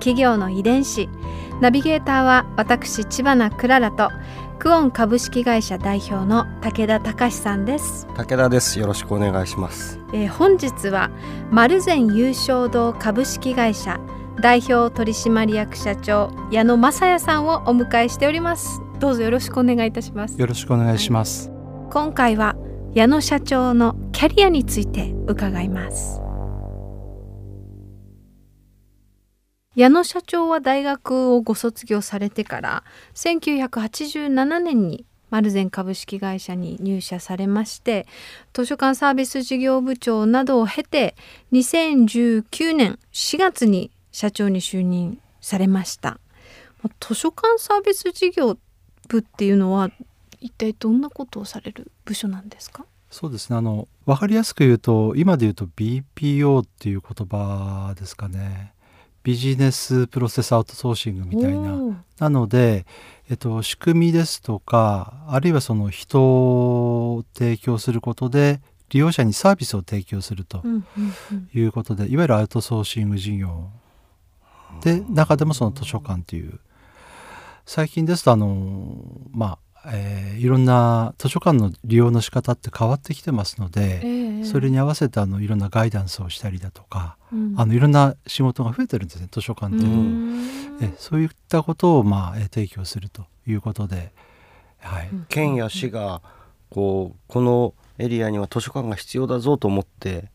企業の遺伝子。ナビゲーターは私千葉なクララとクオン株式会社代表の武田隆さんです。武田です。よろしくお願いします。えー本日は丸善優勝堂株式会社代表取締役社長矢野正也さんをお迎えしております。どうぞよろしくお願いいたします。よろしくお願いします。今回は矢野社長のキャリアについて伺います矢野社長は大学をご卒業されてから1987年に丸善株式会社に入社されまして図書館サービス事業部長などを経て2019年4月に社長に就任されました図書館サービス事業部っていうのは一体どんなことをされる部署なんですか？そうですね。あのわかりやすく言うと今で言うと BPO っていう言葉ですかね。ビジネスプロセスアウトソーシングみたいな。なので、えっと仕組みですとか、あるいはその人を提供することで利用者にサービスを提供するとうんうんうん。いうことで、いわゆるアウトソーシング事業で中でもその図書館という。最近ですとあのまあ、えーいろんな図書館の利用の仕方って変わってきてますので、ええそれに合わせてあのいろんなガイダンスをしたりだとか、うん。あのいろんな仕事が増えてるんですね図書館っていうのは、ん。えそういったことを、まあ、え提供するということで、はい。県や市がこうこのエリアには図書館が必要だぞと思って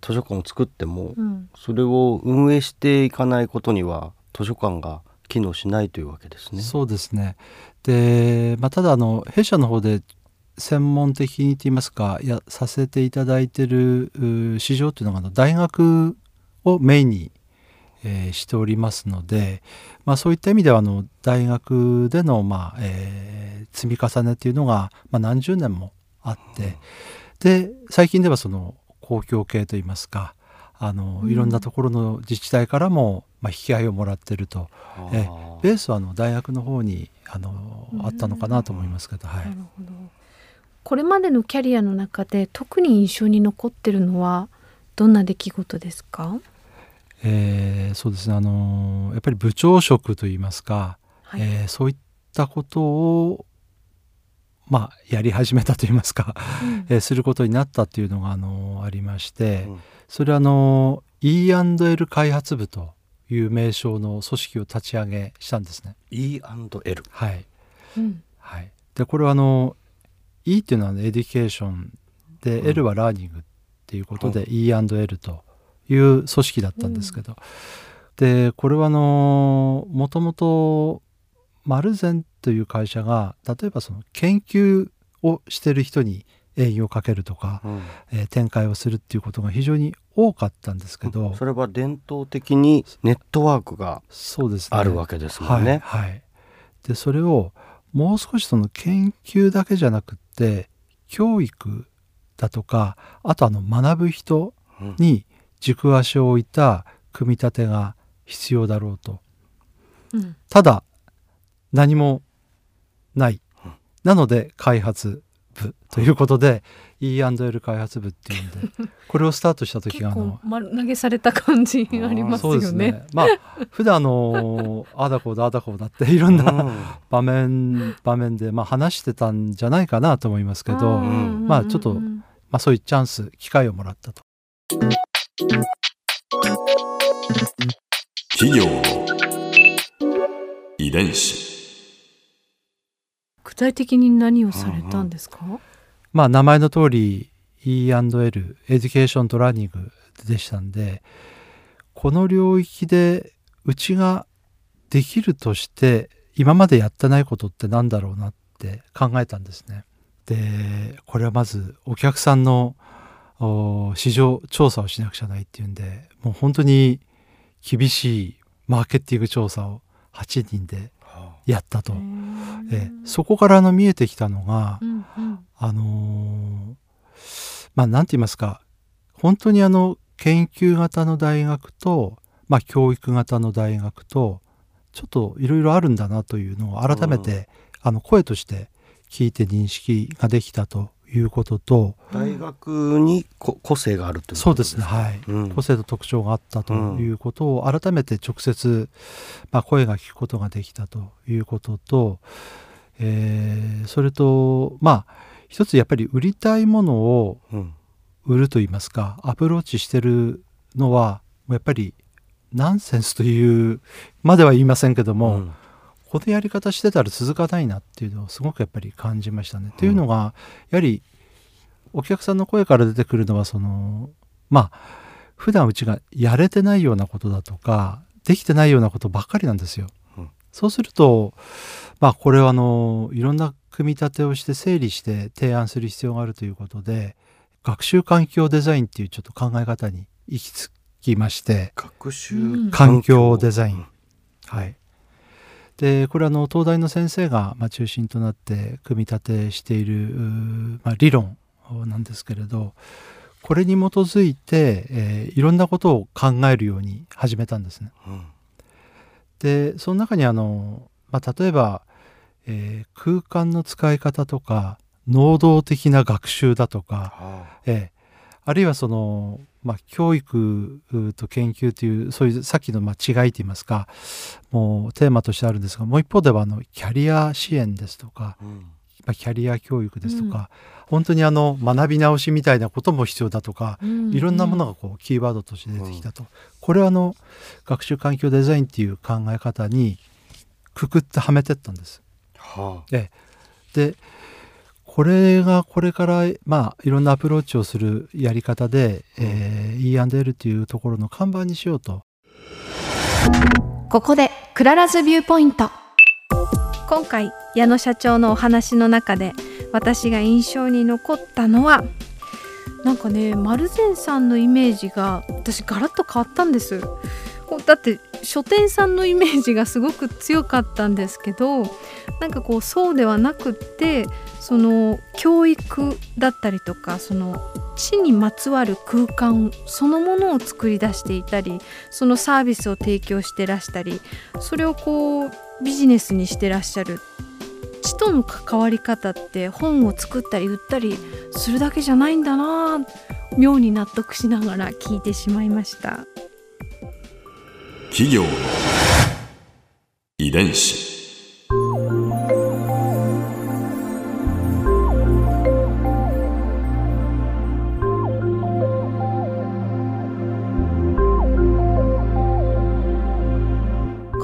図書館を作っても、うん。それを運営していかないことには図書館が機能しないというわけですね。そうですね。で、まあ、ただあの弊社の方で専門的にといいますかやさせていただいてるう市場というのがあの大学をメインに、えーしておりますので、まあ、そういった意味ではあの大学での、まあえー積み重ねというのが、まあ、何十年もあって、で最近ではその公共系といいますかあのいろんなところの自治体からも、まあ、引き合いをもらってると。えベースはあの大学の方にあのうん。あったのかなと思いますけど、はい。なるほど。これまでのキャリアの中で特に印象に残ってるのはどんな出来事ですか？えーそうですね。あのやっぱり部長職といいますか、はい、えーそういったことをまあやり始めたといいますか、うん。えーすることになったっていうのがあのありまして、うん。それはあの E&L 開発部という名称の組織を立ち上げしたんですね。E&L はい。うん。はい、でこれはあの E っていうのは、ね、 educationで、うん。L はラーニングっていうことで、E&L という組織だったんですけど、でこれはあのもともとマルゼンという会社が例えばその研究をしてる人に営業をかけるとか、うん。えー展開をするっていうことが非常に多かったんですけど、それは伝統的にネットワークがそうですね。あるわけですもんね。はいはい、でそれをもう少しその研究だけじゃなくって教育だとかあとあの学ぶ人うん。に軸足を置いた組み立てが必要だろうと。うん。ただ何もない。うん。なので開発部ということで E&L 開発部っていうんで これをスタートした時があの丸投げされた感じありますそうですよね。ねまあ普段あの ああだこうだああだこうだっていろんな、うん場面場面で、まあ、話してたんじゃないかなと思いますけど、まあちょっとうんまあ、そういうチャンス機会をもらったと。企業の遺伝子具体的に何をされたんですか、まあ名前の通り E&L education と learningでしたんでこの領域でうちができるとして今までやってないことってなんだろうなって考えたんですね。でこれはまずお客さんの市場調査をしなくちゃないっていうんでもう本当に厳しいマーケティング調査を8人でやったと、えそこからの見えてきたのが、うんうん。あのーまあ何て言いますか。本当にあの研究型の大学と、まあ、教育型の大学とちょっといろいろあるんだなというのを改めて、あの声として聞いて認識ができたということと、大学にこ個性があるというそうでことですねはい、うん。個性と特徴があったということを改めて直接、まあ、声が聞くことができたということと、えーそれとまあ一つやっぱり売りたいものをうん。売ると言いますかアプローチしてるのはやっぱりナンセンスというまでは言いませんけども、うんこのやり方してたら続かないなっていうのをすごくやっぱり感じましたね。というのがやはりお客さんの声から出てくるのはそのまあ普段うちがやれてないようなことだとかできてないようなことばっかりなんですよ。うん。そうするとまあこれはあのいろんな組み立てをして整理して提案する必要があるということで学習環境デザインっていうちょっと考え方に行き着きまして学習うん環境デザイン、はい、でこれはあの東大の先生がまあ中心となって組み立てしている、まあ、理論なんですけれどこれに基づいて、えーいろんなことを考えるように始めたんですね。うんでその中にあの、まあ、例えば、えー空間の使い方とか能動的な学習だとか、あええ、あるいはその、まあ、教育と研究というそういうさっきのまあ違いといいますかもうテーマとしてあるんですがもう一方ではあのキャリア支援ですとか、うん。まあ、キャリア教育ですとか、本当にあの学び直しみたいなことも必要だとか、うんいろんなものがこうキーワードとして出てきたと、これはあの学習環境デザインっていう考え方にくくってはめてったんです。はええ。でこれがこれからまあいろんなアプローチをするやり方で、えー E&L というところの看板にしようと。ここで Clara's Viewpoint。今回矢野社長のお話の中で私が印象に残ったのはなんかね丸善さんのイメージが私ガラッと変わったんです。だって書店さんのイメージがすごく強かったんですけどなんかこうそうではなくってその教育だったりとかその地にまつわる空間そのものを作り出していたりそのサービスを提供してらしたりそれをこうビジネスにしてらっしゃる。地との関わり方って本を作ったり売ったりするだけじゃないんだな妙に納得しながら聞いてしまいました。企業の遺伝子。